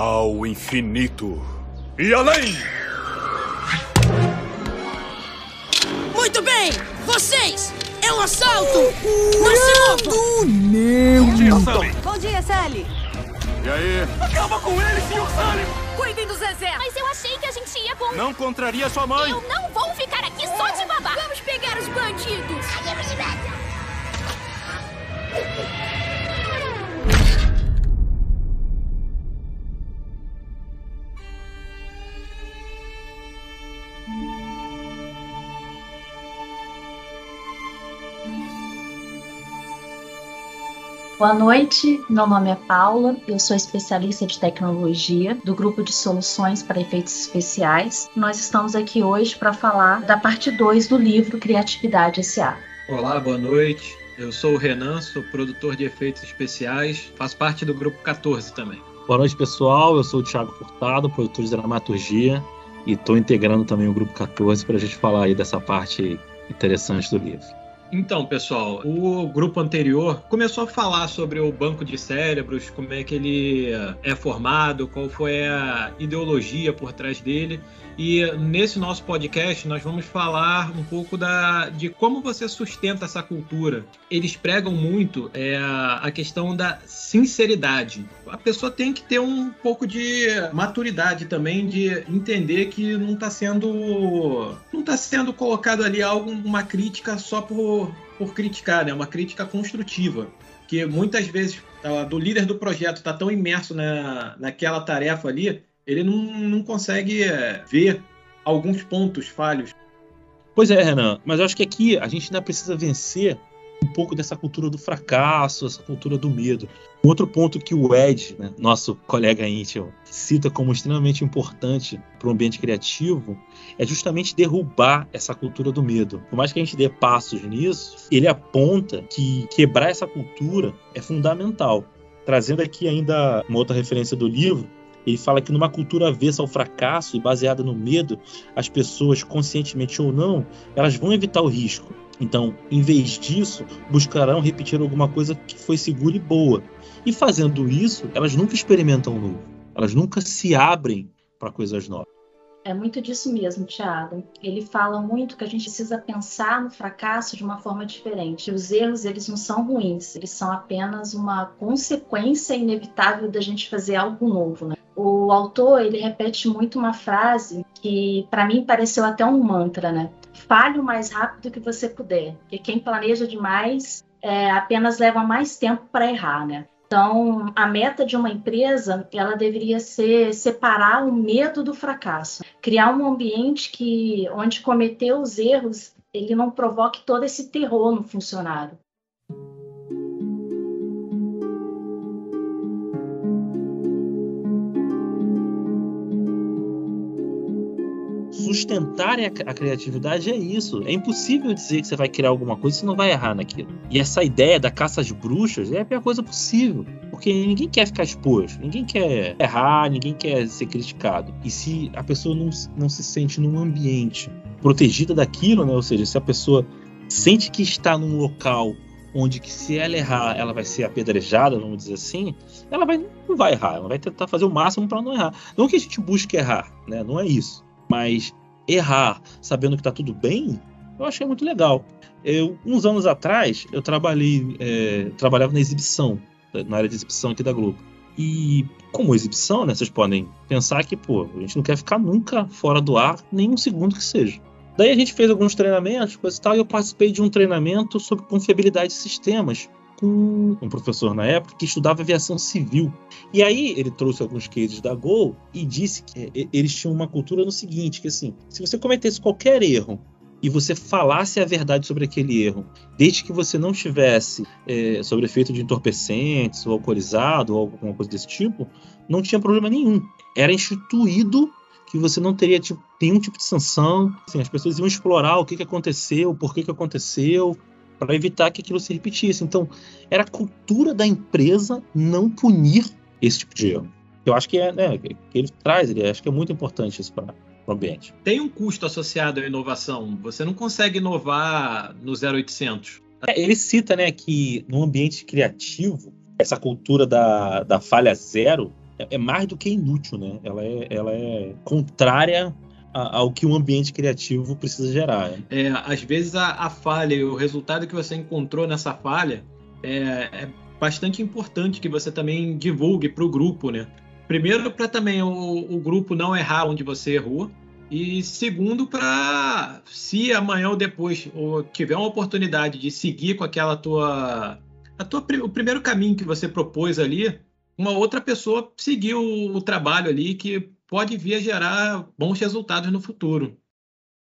Ao infinito e além! Muito bem! Vocês! É um assalto! Não se movam! Meu! Bom dia, Sully! Bom dia, Sally. E aí? Acaba com ele, Sr. Sully! Cuidem do Zezé. Mas eu achei que a gente ia com... Não contraria sua mãe! Eu não vou ficar aqui só de babá. Vamos pegar os bandidos! Boa noite, meu nome é Paula, eu sou especialista de tecnologia do grupo de soluções para efeitos especiais. Nós estamos aqui hoje para falar da parte 2 do livro Criatividade S.A. Olá, boa noite. Eu sou o Renan, sou produtor de efeitos especiais, faço parte do grupo 14 também. Boa noite, pessoal. Eu sou o Thiago Furtado, produtor de dramaturgia, e estou integrando também o grupo 14 para a gente falar aí dessa parte interessante do livro. Então, pessoal, o grupo anterior começou a falar sobre o banco de cérebros, como é que ele é formado, qual foi a ideologia por trás dele. E nesse nosso podcast nós vamos falar um pouco da, de como você sustenta essa cultura. Eles pregam muito é, a questão da sinceridade. A pessoa tem que ter um pouco de maturidade também de entender que não está sendo não está sendo colocado ali algo uma crítica só por, por criticar, né? Uma crítica construtiva que muitas vezes tá, do líder do projeto está tão imerso na, naquela tarefa ali ele não, não consegue é, ver alguns pontos falhos. Pois é, Renan, mas eu acho que aqui a gente ainda precisa vencer um pouco dessa cultura do fracasso, essa cultura do medo. Outro ponto que o Ed, né, nosso colega íntimo, cita como extremamente importante para o ambiente criativo é justamente derrubar essa cultura do medo. Por mais que a gente dê passos nisso, ele aponta que quebrar essa cultura é fundamental. Trazendo aqui ainda uma outra referência do livro, ele fala que numa cultura avessa ao fracasso e baseada no medo, as pessoas, conscientemente ou não, elas vão evitar o risco. Então, em vez disso, buscarão repetir alguma coisa que foi segura e boa. E fazendo isso, elas nunca experimentam novo. Elas nunca se abrem para coisas novas. É muito disso mesmo, Thiago. Ele fala muito que a gente precisa pensar no fracasso de uma forma diferente. Os erros, eles não são ruins, eles são apenas uma consequência inevitável da gente fazer algo novo, né? O autor, ele repete muito uma frase que para mim pareceu até um mantra, né? Fale o mais rápido que você puder, porque quem planeja demais é, apenas leva mais tempo para errar, né? Então, a meta de uma empresa, ela deveria ser separar o medo do fracasso, criar um ambiente que, onde cometer os erros, ele não provoque todo esse terror no funcionário. Sustentar a, criatividade é isso. É impossível dizer que você vai criar alguma coisa e você não vai errar naquilo. E essa ideia da caça às bruxas é a pior coisa possível. Porque ninguém quer ficar exposto, ninguém quer errar, ninguém quer ser criticado. E se a pessoa não, não se sente num ambiente protegida daquilo, né? Ou seja, se a pessoa sente que está num local onde que se ela errar, ela vai ser apedrejada, vamos dizer assim, ela vai, não vai errar, ela vai tentar fazer o máximo para não errar. Não que a gente busque errar, né? Não é isso. Mas errar sabendo que está tudo bem, eu achei muito legal. Eu, uns anos atrás, eu trabalhei, é, trabalhava na exibição, na área de exibição aqui da Globo. E como exibição, né, vocês podem pensar que, pô, a gente não quer ficar nunca fora do ar, nem um segundo que seja. Daí a gente fez alguns treinamentos, coisa e tal, e eu participei de um treinamento sobre confiabilidade de sistemas com um professor na época que estudava aviação civil. E aí ele trouxe alguns cases da Gol e disse que é, eles tinham uma cultura no seguinte, que assim, se você cometesse qualquer erro e você falasse a verdade sobre aquele erro, desde que você não estivesse é, sob efeito de entorpecentes ou alcoolizado ou alguma coisa desse tipo, não tinha problema nenhum. Era instituído que você não teria tipo, nenhum tipo de sanção. Assim, as pessoas iam explorar o que, que aconteceu, por que, que aconteceu, para evitar que aquilo se repetisse. Então, era a cultura da empresa não punir esse tipo de erro. Eu acho que é, né, que ele traz, ele acho que é muito importante isso para o ambiente. Tem um custo associado à inovação. Você não consegue inovar no 0800. É, ele cita, né, que no ambiente criativo, essa cultura da, da falha zero, é, é mais do que inútil, né? Ela é, ela é contrária ao que um ambiente criativo precisa gerar. Né? É, às vezes a, a falha e o resultado que você encontrou nessa falha é, é bastante importante que você também divulgue para o grupo, né? Primeiro, para também o, o, grupo não errar onde você errou. E segundo, para se amanhã ou depois ou tiver uma oportunidade de seguir com aquela tua, a tua o primeiro caminho que você propôs ali, uma outra pessoa seguir o, o trabalho ali que pode vir a gerar bons resultados no futuro.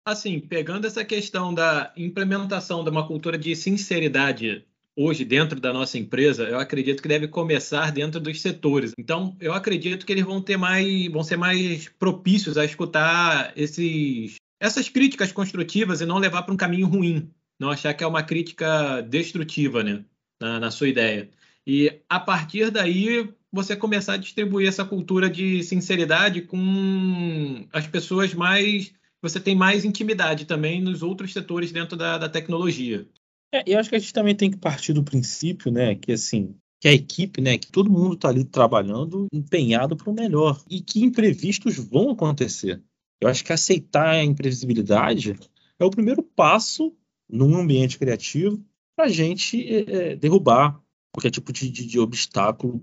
Assim, pegando essa questão da implementação de uma cultura de sinceridade hoje dentro da nossa empresa, eu acredito que deve começar dentro dos setores. Então, eu acredito que eles vão ter mais, vão ser mais propícios a escutar esses, essas críticas construtivas e não levar para um caminho ruim, não achar que é uma crítica destrutiva, né, na, na sua ideia. E a partir daí você começar a distribuir essa cultura de sinceridade com as pessoas mais você tem mais intimidade também nos outros setores dentro da, da tecnologia. É, eu acho que a gente também tem que partir do princípio, né, que assim, que a equipe, né, que todo mundo está ali trabalhando empenhado para o melhor e que imprevistos vão acontecer. Eu acho que aceitar a imprevisibilidade é o primeiro passo num ambiente criativo para a gente é, é, derrubar qualquer tipo de, de, de obstáculo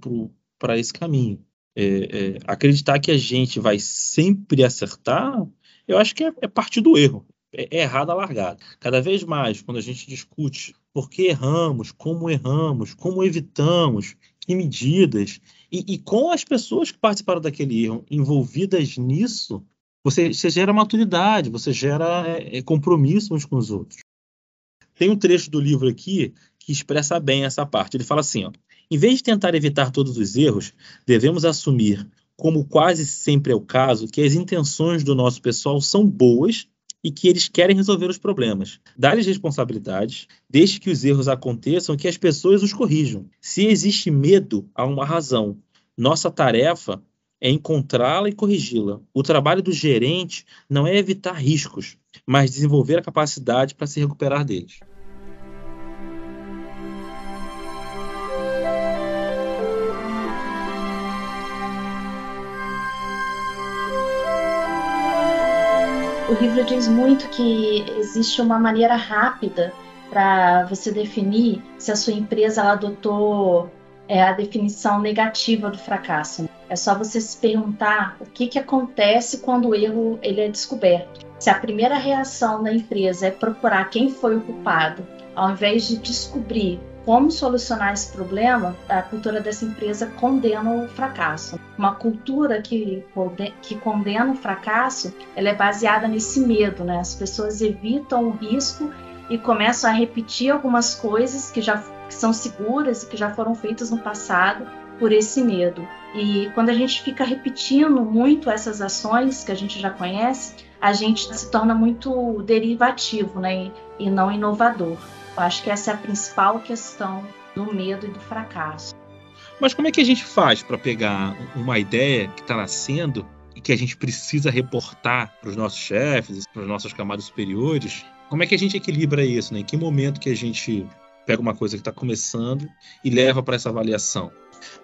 para esse caminho. É, é, acreditar que a gente vai sempre acertar, eu acho que é, é partir do erro é, é errada a largada. Cada vez mais, quando a gente discute por que erramos, como erramos, como evitamos, que medidas, e, e com as pessoas que participaram daquele erro envolvidas nisso, você, você gera maturidade, você gera é, é, compromisso uns com os outros. Tem um trecho do livro aqui que expressa bem essa parte. Ele fala assim: ó, em vez de tentar evitar todos os erros, devemos assumir, como quase sempre é o caso, que as intenções do nosso pessoal são boas e que eles querem resolver os problemas. Dar-lhes responsabilidades, deixe que os erros aconteçam e que as pessoas os corrijam. Se existe medo, há uma razão. Nossa tarefa é encontrá-la e corrigi-la. O trabalho do gerente não é evitar riscos, mas desenvolver a capacidade para se recuperar deles. O livro diz muito que existe uma maneira rápida para você definir se a sua empresa adotou é, a definição negativa do fracasso. É só você se perguntar o que, que acontece quando o erro ele é descoberto. Se a primeira reação da empresa é procurar quem foi o culpado, ao invés de descobrir como solucionar esse problema, a cultura dessa empresa condena o fracasso. Uma cultura que, que condena o fracasso, ela é baseada nesse medo, né? As pessoas evitam o risco e começam a repetir algumas coisas que já que são seguras e que já foram feitas no passado por esse medo. E quando a gente fica repetindo muito essas ações que a gente já conhece, a gente se torna muito derivativo, né? E não inovador. Eu acho que essa é a principal questão do medo e do fracasso. Mas como é que a gente faz para pegar uma ideia que está nascendo e que a gente precisa reportar para os nossos chefes, para as nossas camadas superiores? Como é que a gente equilibra isso? Né? Em que momento que a gente pega uma coisa que está começando e leva para essa avaliação?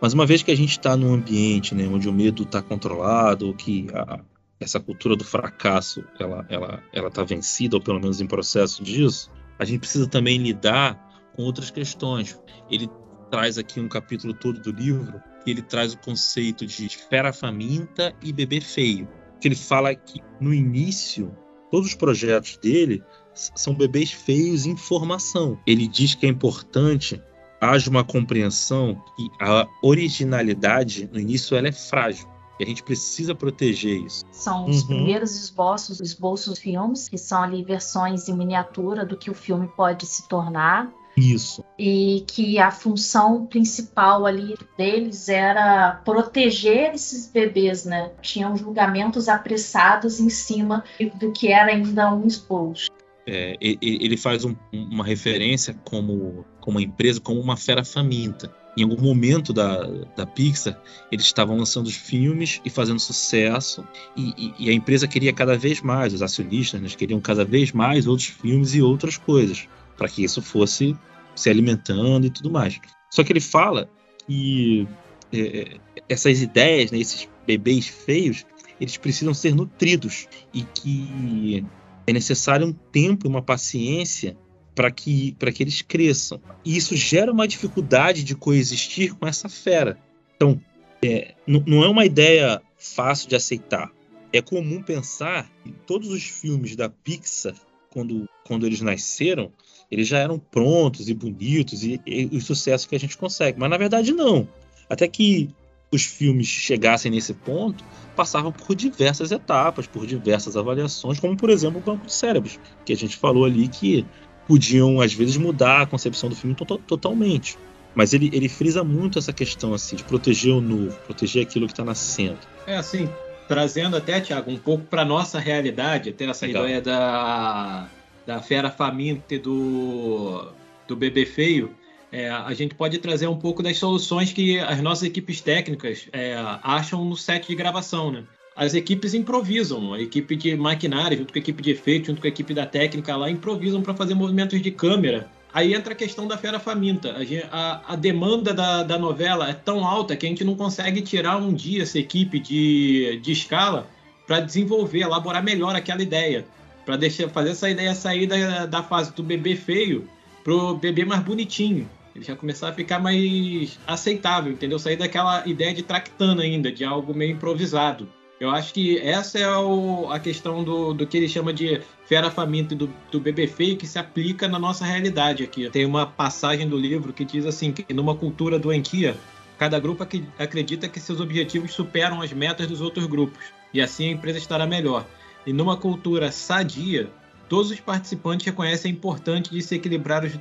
Mas uma vez que a gente está num ambiente né, onde o medo está controlado, que a, essa cultura do fracasso ela ela ela está vencida ou pelo menos em processo disso, a gente precisa também lidar com outras questões. Ele traz aqui um capítulo todo do livro que ele traz o conceito de fera faminta e bebê feio. Que ele fala que no início todos os projetos dele são bebês feios em formação. Ele diz que é importante haja uma compreensão que a originalidade no início ela é frágil. E a gente precisa proteger isso. São os uhum. primeiros esboços, esboços dos filmes, que são ali versões em miniatura do que o filme pode se tornar. Isso. E que a função principal ali deles era proteger esses bebês, né? Tinham julgamentos apressados em cima do que era ainda um esboço. É, ele faz um, uma referência como, como uma empresa, como uma fera faminta em algum momento da, da Pixar, eles estavam lançando os filmes e fazendo sucesso, e, e, e a empresa queria cada vez mais, os acionistas né, queriam cada vez mais outros filmes e outras coisas, para que isso fosse se alimentando e tudo mais. Só que ele fala que é, essas ideias, né, esses bebês feios, eles precisam ser nutridos e que é necessário um tempo e uma paciência para que, que eles cresçam. E isso gera uma dificuldade de coexistir com essa fera. Então, é, não é uma ideia fácil de aceitar. É comum pensar que todos os filmes da Pixar, quando, quando eles nasceram, eles já eram prontos e bonitos e, e o sucesso que a gente consegue. Mas na verdade não. Até que os filmes chegassem nesse ponto, passavam por diversas etapas, por diversas avaliações, como por exemplo o Banco de Cérebros, que a gente falou ali que podiam às vezes mudar a concepção do filme to totalmente. Mas ele, ele frisa muito essa questão assim de proteger o novo, proteger aquilo que está nascendo. É assim, trazendo até, Tiago, um pouco para nossa realidade, até essa Legal. ideia da, da fera faminta e do, do bebê feio, é, a gente pode trazer um pouco das soluções que as nossas equipes técnicas é, acham no set de gravação, né? As equipes improvisam, a equipe de maquinária, junto com a equipe de efeito, junto com a equipe da técnica lá, improvisam para fazer movimentos de câmera. Aí entra a questão da fera faminta. A, a, a demanda da, da, novela é tão alta que a gente não consegue tirar um dia essa equipe de, de escala para desenvolver, elaborar melhor aquela ideia. Para fazer essa ideia sair da, da fase do bebê feio pro bebê mais bonitinho. Ele já começar a ficar mais aceitável, entendeu? Sair daquela ideia de tractana ainda, de algo meio improvisado. Eu acho que essa é o, a questão do, do que ele chama de fera faminta do, do bebê feio que se aplica na nossa realidade aqui. Tem uma passagem do livro que diz assim, que numa cultura doentia, cada grupo acredita que seus objetivos superam as metas dos outros grupos, e assim a empresa estará melhor. E numa cultura sadia, todos os participantes reconhecem a importância de se equilibrar os,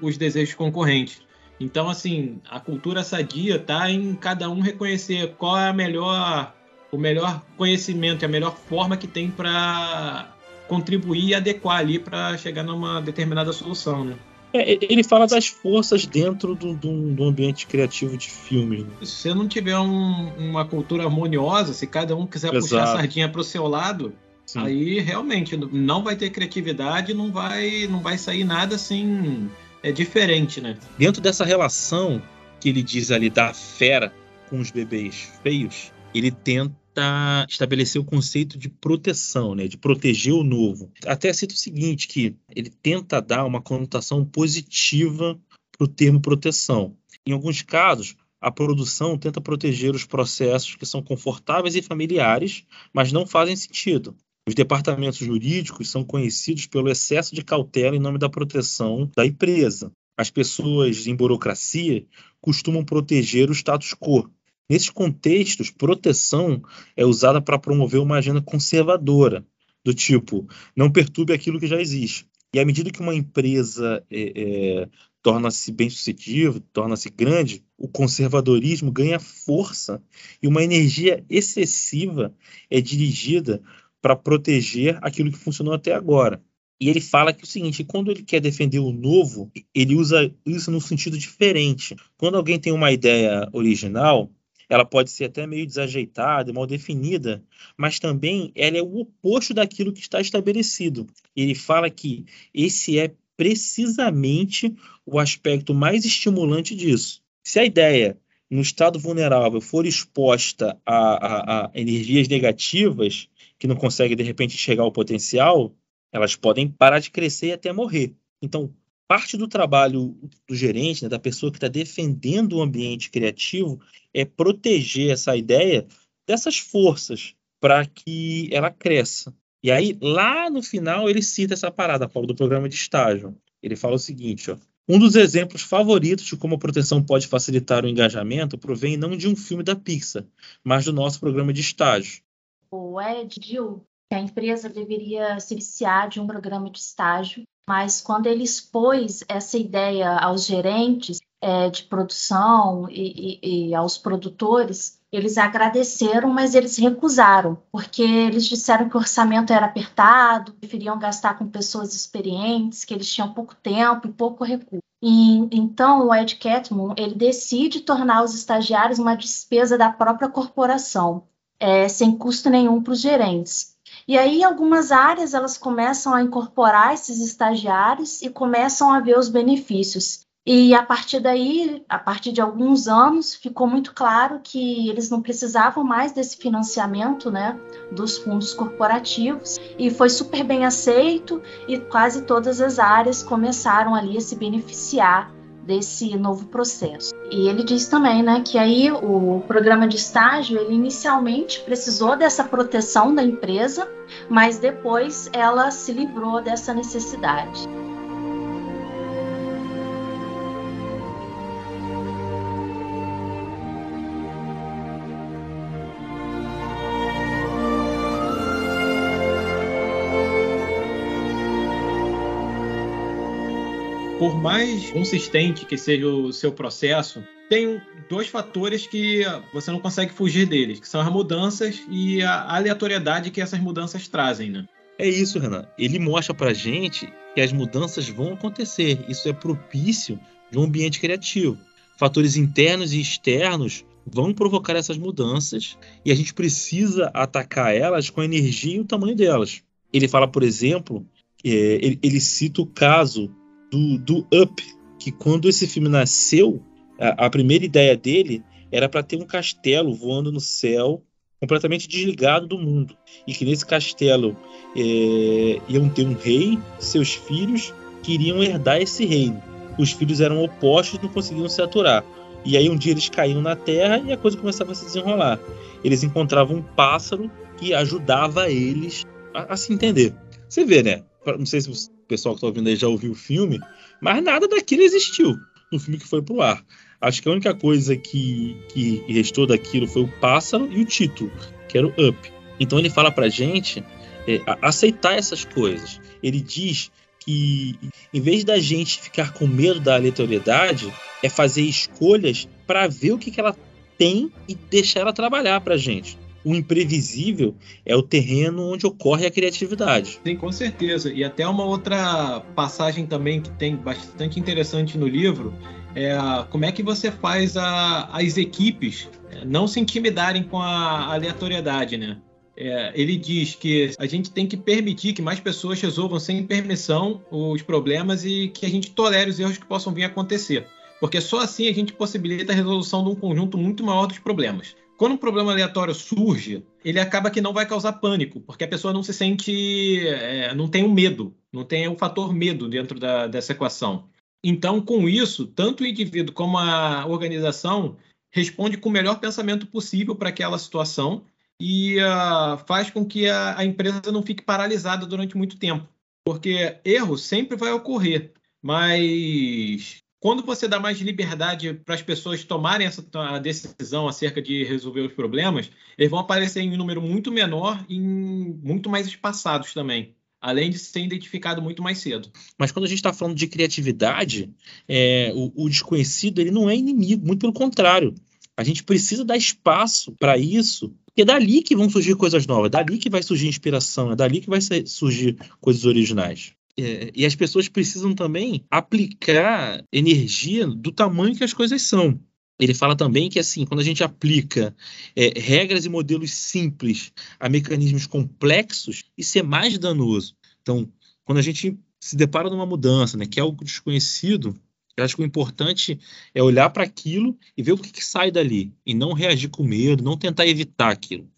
os desejos concorrentes. Então, assim, a cultura sadia está em cada um reconhecer qual é a melhor, o melhor conhecimento, a melhor forma que tem para contribuir e adequar ali para chegar numa determinada solução, né? É, ele fala das forças dentro do, do, do ambiente criativo de filme. Né? Se você não tiver um, uma cultura harmoniosa, se cada um quiser Exato. puxar a sardinha para o seu lado, Sim. Aí realmente não vai ter criatividade, não vai, não vai sair nada assim é diferente, né? Dentro dessa relação que ele diz ali da fera com os bebês feios, ele tenta estabelecer o conceito de proteção, né, de proteger o novo. Até cito o seguinte, que ele tenta dar uma conotação positiva para o termo proteção. Em alguns casos, a produção tenta proteger os processos que são confortáveis e familiares, mas não fazem sentido. Os departamentos jurídicos são conhecidos pelo excesso de cautela em nome da proteção da empresa. As pessoas em burocracia costumam proteger o status quo. Nesses contextos, proteção é usada para promover uma agenda conservadora, do tipo, não perturbe aquilo que já existe. E à medida que uma empresa é, é, torna-se bem-sucedido, torna-se grande, o conservadorismo ganha força e uma energia excessiva é dirigida para proteger aquilo que funcionou até agora. E ele fala que é o seguinte, quando ele quer defender o novo, ele usa isso no sentido diferente. Quando alguém tem uma ideia original, ela pode ser até meio desajeitada, mal definida, mas também ela é o oposto daquilo que está estabelecido. Ele fala que esse é precisamente o aspecto mais estimulante disso. Se a ideia no estado vulnerável for exposta a, a, a energias negativas, que não conseguem, de repente, enxergar o potencial, elas podem parar de crescer e até morrer. Então, parte do trabalho do gerente, né, da pessoa que está defendendo o ambiente criativo, é proteger essa ideia dessas forças para que ela cresça. E aí, lá no final, ele cita essa parada, Paulo, do programa de estágio. Ele fala o seguinte, ó, um dos exemplos favoritos de como a proteção pode facilitar o engajamento provém não de um filme da Pixar, mas do nosso programa de estágio o Ed viu que a empresa deveria se iniciar de um programa de estágio, mas quando ele expôs essa ideia aos gerentes é, de produção e, e, e aos produtores, eles agradeceram, mas eles recusaram, porque eles disseram que o orçamento era apertado, preferiam gastar com pessoas experientes, que eles tinham pouco tempo e pouco recurso. E, então, o Ed Catmull ele decide tornar os estagiários uma despesa da própria corporação é, sem custo nenhum para os gerentes. E aí, algumas áreas elas começam a incorporar esses estagiários e começam a ver os benefícios. E a partir daí, a partir de alguns anos, ficou muito claro que eles não precisavam mais desse financiamento, né, dos fundos corporativos, e foi super bem aceito e quase todas as áreas começaram ali a se beneficiar desse novo processo. E ele diz também, né, que aí o programa de estágio, ele inicialmente precisou dessa proteção da empresa, mas depois ela se livrou dessa necessidade. Por mais consistente que seja o seu processo, tem dois fatores que você não consegue fugir deles, que são as mudanças e a aleatoriedade que essas mudanças trazem, né? É isso, Renan. Ele mostra pra gente que as mudanças vão acontecer. Isso é propício de um ambiente criativo. Fatores internos e externos vão provocar essas mudanças e a gente precisa atacar elas com a energia e o tamanho delas. Ele fala, por exemplo, é, ele, ele cita o caso do, do Up, que quando esse filme nasceu, a, a primeira ideia dele era para ter um castelo voando no céu, completamente desligado do mundo. E que nesse castelo é, iam ter um rei, seus filhos que iriam herdar esse reino. Os filhos eram opostos, não conseguiam se aturar. E aí um dia eles caíam na terra e a coisa começava a se desenrolar. Eles encontravam um pássaro que ajudava eles a, a se entender. Você vê, né? Não sei se o pessoal que está ouvindo aí já ouviu o filme, mas nada daquilo existiu no filme que foi pro ar. Acho que a única coisa que, que restou daquilo foi o pássaro e o título, que era o Up. Então ele fala pra gente é, aceitar essas coisas. Ele diz que em vez da gente ficar com medo da aleatoriedade, é fazer escolhas para ver o que, que ela tem e deixar ela trabalhar pra gente o imprevisível é o terreno onde ocorre a criatividade. Sim, com certeza. E até uma outra passagem também que tem bastante interessante no livro é como é que você faz a, as equipes é, não se intimidarem com a aleatoriedade, né? É, ele diz que a gente tem que permitir que mais pessoas resolvam sem permissão os problemas e que a gente tolere os erros que possam vir a acontecer. Porque só assim a gente possibilita a resolução de um conjunto muito maior dos problemas. Quando um problema aleatório surge, ele acaba que não vai causar pânico, porque a pessoa não se sente, é, não tem o um medo, não tem o um fator medo dentro da, dessa equação. Então, com isso, tanto o indivíduo como a organização responde com o melhor pensamento possível para aquela situação e uh, faz com que a, a empresa não fique paralisada durante muito tempo, porque erro sempre vai ocorrer, mas quando você dá mais liberdade para as pessoas tomarem essa decisão acerca de resolver os problemas, eles vão aparecer em um número muito menor e muito mais espaçados também. Além de ser identificado muito mais cedo. Mas quando a gente está falando de criatividade, é, o, o desconhecido ele não é inimigo, muito pelo contrário. A gente precisa dar espaço para isso, porque é dali que vão surgir coisas novas, é dali que vai surgir inspiração, é dali que vai surgir coisas originais. É, e as pessoas precisam também aplicar energia do tamanho que as coisas são. Ele fala também que, assim, quando a gente aplica é, regras e modelos simples a mecanismos complexos, isso é mais danoso. Então, quando a gente se depara numa mudança, né, que é algo desconhecido, eu acho que o importante é olhar para aquilo e ver o que, que, sai dali, e não reagir com medo, não tentar evitar aquilo.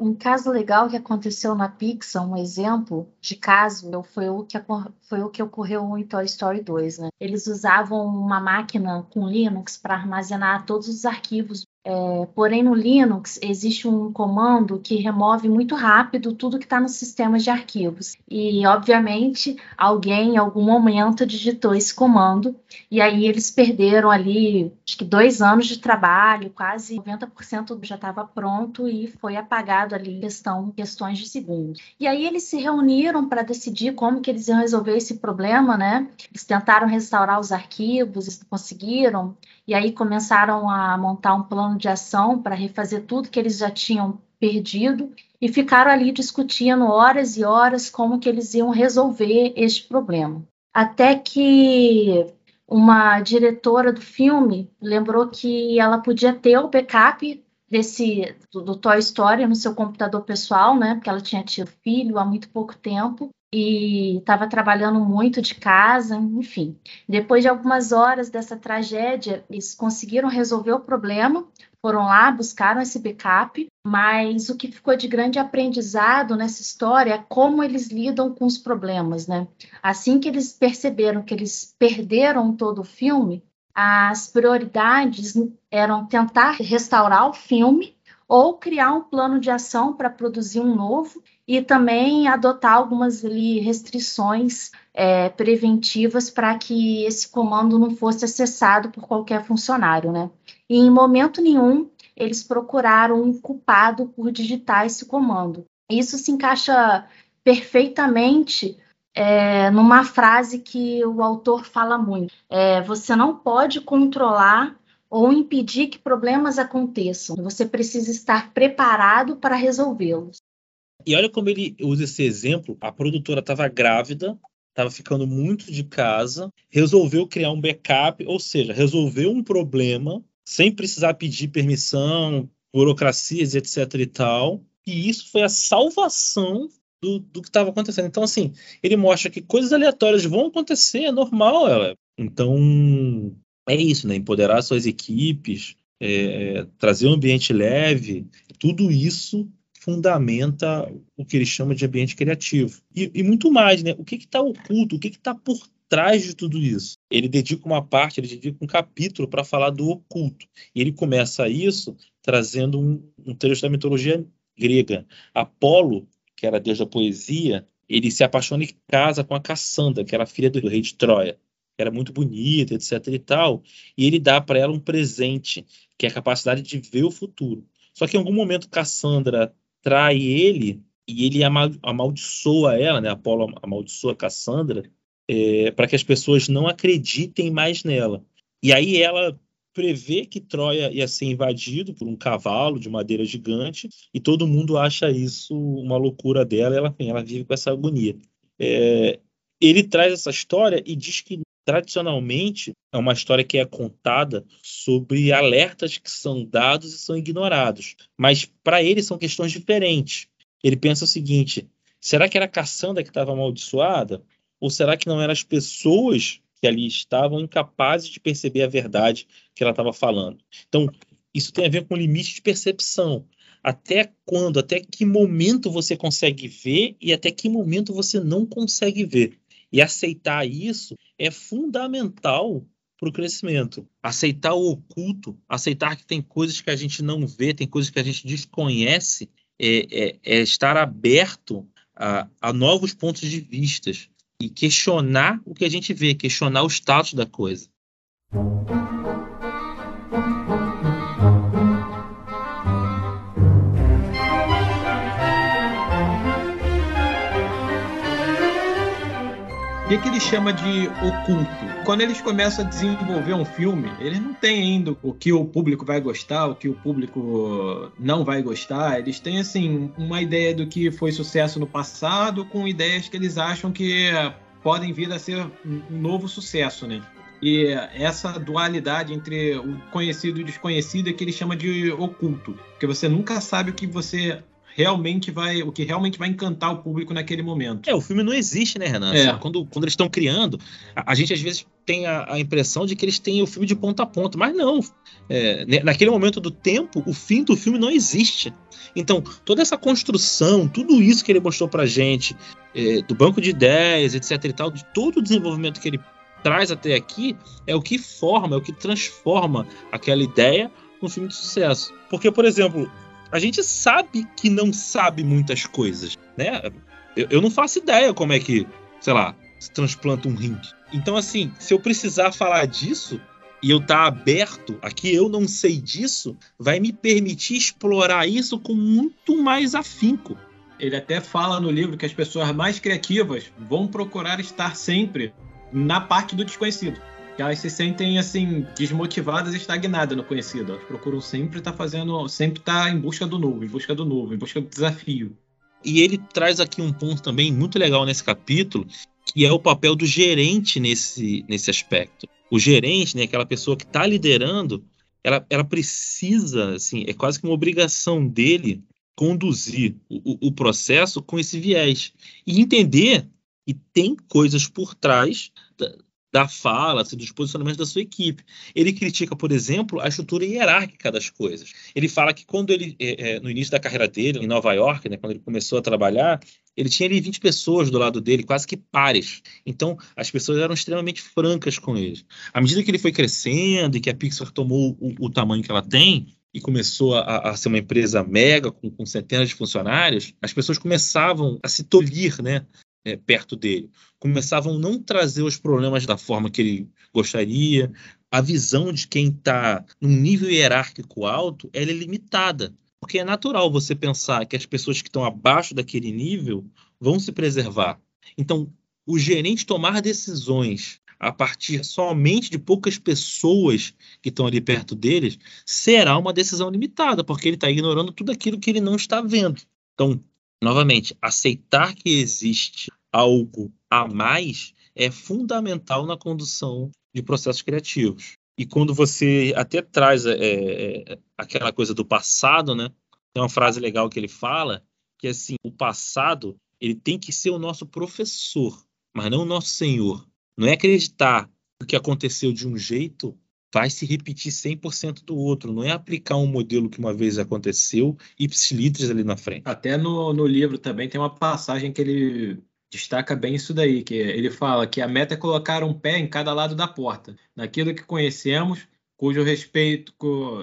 Um caso legal que aconteceu na Pixar, um exemplo de caso, foi o que, foi o que ocorreu em Toy Story 2. Né? Eles usavam uma máquina com Linux para armazenar todos os arquivos é, porém, no Linux existe um comando que remove muito rápido tudo que está no sistema de arquivos. E, obviamente, alguém em algum momento digitou esse comando, e aí eles perderam ali, acho que dois anos de trabalho, quase 90% já estava pronto e foi apagado ali em questão, questões de segundos. E aí eles se reuniram para decidir como que eles iam resolver esse problema, né? Eles tentaram restaurar os arquivos, conseguiram, e aí começaram a montar um plano de ação para refazer tudo que eles já tinham perdido e ficaram ali discutindo horas e horas como que eles iam resolver este problema. Até que uma diretora do filme lembrou que ela podia ter o backup desse do, do Toy Story no seu computador pessoal, né? Porque ela tinha tido filho há muito pouco tempo e estava trabalhando muito de casa, enfim. Depois de algumas horas dessa tragédia, eles conseguiram resolver o problema, foram lá, buscaram esse backup, mas o que ficou de grande aprendizado nessa história é como eles lidam com os problemas, né? Assim que eles perceberam que eles perderam todo o filme, as prioridades eram tentar restaurar o filme ou criar um plano de ação para produzir um novo e também adotar algumas ali, restrições é, preventivas para que esse comando não fosse acessado por qualquer funcionário, né? E em momento nenhum eles procuraram um culpado por digitar esse comando. Isso se encaixa perfeitamente é, numa frase que o autor fala muito: é, você não pode controlar ou impedir que problemas aconteçam. Você precisa estar preparado para resolvê-los. E olha como ele usa esse exemplo. A produtora estava grávida, estava ficando muito de casa, resolveu criar um backup, ou seja, resolveu um problema sem precisar pedir permissão, burocracias, etc. e tal. E isso foi a salvação do, do que estava acontecendo. Então, assim, ele mostra que coisas aleatórias vão acontecer, é normal. Ela. Então, é isso, né? Empoderar suas equipes, é, trazer um ambiente leve, tudo isso fundamenta o que ele chama de ambiente criativo. E, e muito mais, né? O que está oculto, o que está por trás de tudo isso? Ele dedica uma parte, ele dedica um capítulo para falar do oculto. E ele começa isso trazendo um, um trecho da mitologia grega. Apolo, que era deus da poesia, ele se apaixona e casa com a Cassandra, que era filha do rei de Troia era muito bonita, etc e tal, e ele dá para ela um presente, que é a capacidade de ver o futuro. Só que em algum momento Cassandra trai ele e ele amaldiçoa ela, né? Apolo amaldiçoa Cassandra é, para que as pessoas não acreditem mais nela. E aí ela prevê que Troia ia ser invadido por um cavalo de madeira gigante e todo mundo acha isso uma loucura dela. Ela, ela vive com essa agonia. É, ele traz essa história e diz que tradicionalmente é uma história que é contada sobre alertas que são dados e são ignorados. Mas para ele são questões diferentes. Ele pensa o seguinte: será que era a Cassandra que estava amaldiçoada? Ou será que não eram as pessoas que ali estavam incapazes de perceber a verdade que ela estava falando? Então, isso tem a ver com limite de percepção. Até quando, até que momento você consegue ver e até que momento você não consegue ver. E aceitar isso é fundamental para o crescimento. Aceitar o oculto, aceitar que tem coisas que a gente não vê, tem coisas que a gente desconhece, é, é, é estar aberto a, a novos pontos de vistas e questionar o que a gente vê, questionar o status da coisa. Que, que ele chama de oculto? Quando eles começam a desenvolver um filme, eles não têm ainda o que o público vai gostar, o que o público não vai gostar. Eles têm, assim, uma ideia do que foi sucesso no passado com ideias que eles acham que podem vir a ser um novo sucesso, né? E essa dualidade entre o conhecido e o desconhecido é que ele chama de oculto, porque você nunca sabe o que você realmente vai, o que realmente vai encantar o público naquele momento. É, o filme não existe, né, Renan? É. Quando, quando eles estão criando, a, a, gente às vezes tem a, a, impressão de que eles têm o filme de ponta a ponta, mas não. É, naquele momento do tempo, o fim do filme não existe. Então, toda essa construção, tudo isso que ele mostrou pra gente, é, do banco de ideias, etc e tal, de todo o desenvolvimento que ele traz até aqui, é o que forma, é o que transforma aquela ideia num filme de sucesso. Porque, por exemplo, a gente sabe que não sabe muitas coisas, né? Eu, eu não faço ideia como é que, sei lá, se transplanta um rim. Então, assim, se eu precisar falar disso e eu estar tá aberto a que eu não sei disso, vai me permitir explorar isso com muito mais afinco. Ele até fala no livro que as pessoas mais criativas vão procurar estar sempre na parte do desconhecido que elas se sentem assim desmotivadas estagnadas no conhecido. Elas procuram sempre estar tá fazendo, sempre estar tá em busca do novo, em busca do novo, em busca do desafio. E ele traz aqui um ponto também muito legal nesse capítulo, que é o papel do gerente nesse, nesse aspecto. O gerente, né, aquela pessoa que está liderando, ela, ela precisa, assim, é quase que uma obrigação dele conduzir o, o processo com esse viés e entender E tem coisas por trás da, fala, assim, dos posicionamentos da sua equipe. Ele critica, por exemplo, a estrutura hierárquica das coisas. Ele fala que quando ele, é, é, no início da carreira dele, em Nova York, né, quando ele começou a trabalhar, ele tinha ali 20 pessoas do lado dele, quase que pares. Então, as pessoas eram extremamente francas com ele. À medida que ele foi crescendo e que a Pixar tomou o, o tamanho que ela tem, e começou a, a, ser uma empresa mega, com, com, centenas de funcionários, as pessoas começavam a se tolir, né? É, perto dele. Começavam a não trazer os problemas da forma que ele gostaria. A visão de quem está num nível hierárquico alto é limitada. Porque é natural você pensar que as pessoas que estão abaixo daquele nível vão se preservar. Então, o gerente tomar decisões a partir somente de poucas pessoas que estão ali perto deles será uma decisão limitada, porque ele está ignorando tudo aquilo que ele não está vendo. Então, novamente, aceitar que existe algo a mais é fundamental na condução de processos criativos. E quando você até traz é, é, aquela coisa do passado, né? Tem uma frase legal que ele fala que assim, o passado ele tem que ser o nosso professor, mas não o nosso senhor. Não é acreditar que aconteceu de um jeito vai se repetir 100% do outro. Não é aplicar um modelo que uma vez aconteceu e ipsilitris ali na frente. Até no, no livro também tem uma passagem que ele destaca bem isso daí, que ele fala que a meta é colocar um pé em cada lado da porta, naquilo que conhecemos, cujo respeito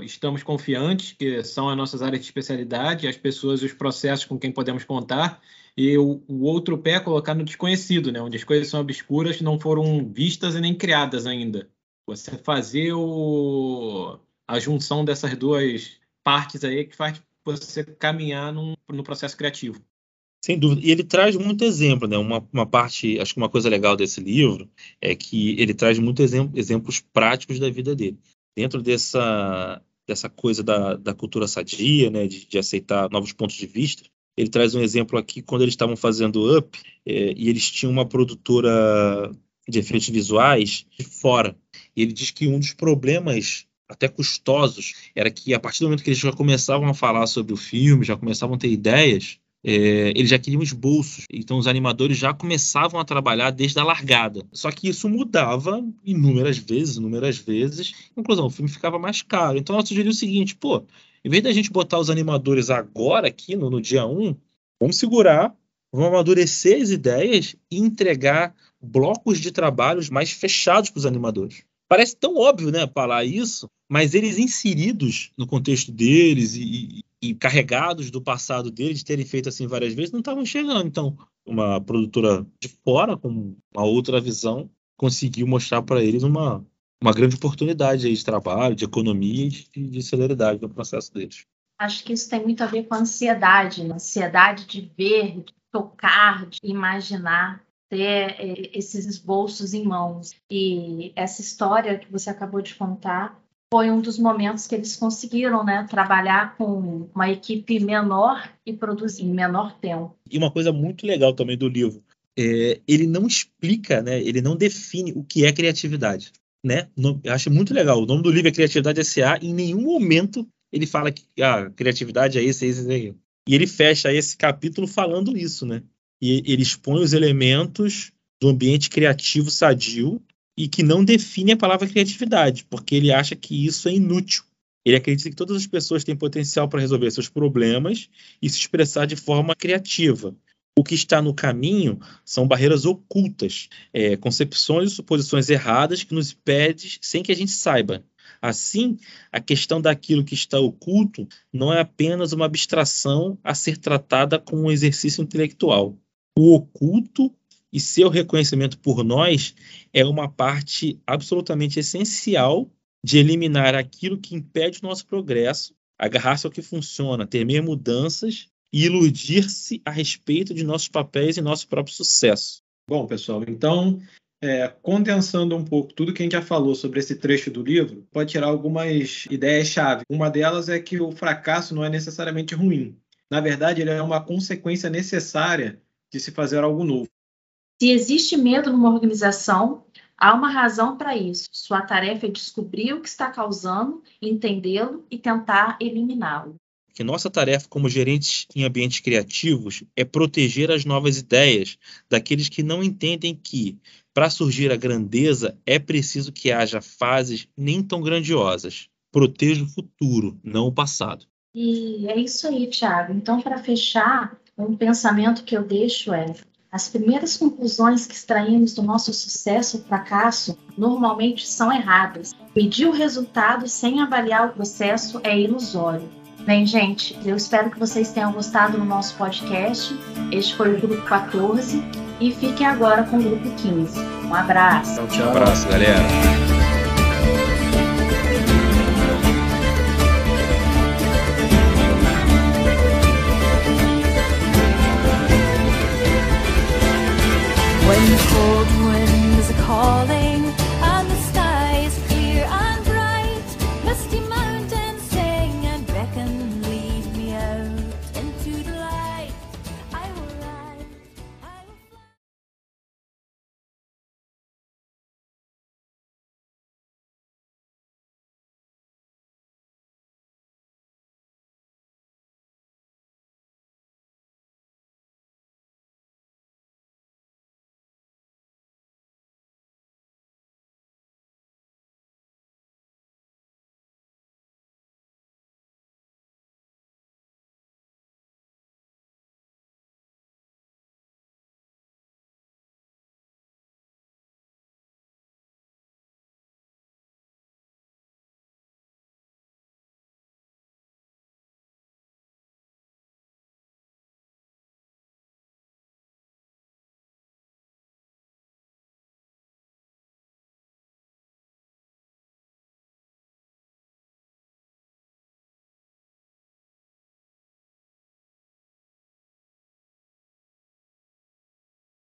estamos confiantes, que são as nossas áreas de especialidade, as pessoas e os processos com quem podemos contar, e o, o outro pé é colocar no desconhecido, né, onde as coisas são obscuras, não foram vistas e nem criadas ainda você fazer o, a junção dessas duas partes aí que faz você caminhar num, no processo criativo. Sem dúvida. E ele traz muito exemplo, né? Uma, uma parte, acho que uma coisa legal desse livro é que ele traz muitos exemplo, exemplos práticos da vida dele. Dentro dessa, dessa coisa da, da cultura sadia, né? De, de aceitar novos pontos de vista, ele traz um exemplo aqui quando eles estavam fazendo Up é, e eles tinham uma produtora de efeitos visuais de fora. E ele diz que um dos problemas até custosos era que a partir do momento que eles já começavam a falar sobre o filme, já começavam a ter ideias, é, eles já queriam esboços. Então os animadores já começavam a trabalhar desde a largada. Só que isso mudava inúmeras vezes, inúmeras vezes. Conclusão, o filme ficava mais caro. Então ela sugeriu o seguinte, pô, em vez da gente botar os animadores agora aqui no, no dia 1, vamos segurar, vamos amadurecer as ideias e entregar blocos de trabalhos mais fechados para os animadores. Parece tão óbvio, né, falar isso, mas eles inseridos no contexto deles e, e, carregados do passado deles, de terem feito assim várias vezes, não estavam enxergando. Então, uma produtora de fora, com uma outra visão, conseguiu mostrar para eles uma, uma grande oportunidade de trabalho, de economia e de, de celeridade no processo deles. Acho que isso tem muito a ver com a ansiedade, né? ansiedade de ver, de tocar, de imaginar ter é, esses esboços em mãos. E essa história que você acabou de contar foi um dos momentos que eles conseguiram né, trabalhar com uma equipe menor e produzir em menor tempo. E uma coisa muito legal também do livro, é, ele não explica, né, ele não define o que é criatividade. Né? Eu acho muito legal. O nome do livro é Criatividade S.A. Em nenhum momento ele fala que a ah, criatividade é isso, é isso, é isso. E ele fecha esse capítulo falando isso, né? E ele expõe os elementos do ambiente criativo sadio e que não define a palavra criatividade, porque ele acha que isso é inútil. Ele acredita que todas as pessoas têm potencial para resolver seus problemas e se expressar de forma criativa. O que está no caminho são barreiras ocultas, é, concepções e suposições erradas que nos impedem sem que a gente saiba. Assim, a questão daquilo que está oculto não é apenas uma abstração a ser tratada como um exercício intelectual o oculto e seu reconhecimento por nós é uma parte absolutamente essencial de eliminar aquilo que impede o nosso progresso, agarrar-se ao que funciona, temer mudanças e iludir-se a respeito de nossos papéis e nosso próprio sucesso. Bom, pessoal, então, é, condensando um pouco tudo que a gente já falou sobre esse trecho do livro, pode tirar algumas ideias-chave. Uma delas é que o fracasso não é necessariamente ruim. Na verdade, ele é uma consequência necessária de se fazer algo novo. Se existe medo numa organização, há uma razão para isso. Sua tarefa é descobrir o que está causando, entendê-lo e tentar eliminá-lo. que nossa tarefa como gerentes em ambientes criativos é proteger as novas ideias daqueles que não entendem que, para surgir a grandeza, é preciso que haja fases nem tão grandiosas. Proteja o futuro, não o passado. E é isso aí, Thiago. Então, para fechar, um pensamento que eu deixo é: as primeiras conclusões que extraímos do nosso sucesso ou fracasso normalmente são erradas. Pedir o resultado sem avaliar o processo é ilusório. Bem, gente, eu espero que vocês tenham gostado do nosso podcast. Este foi o grupo 14 e fiquem agora com o grupo 15. Um abraço. Tchau. Um abraço, galera. cold wind is calling.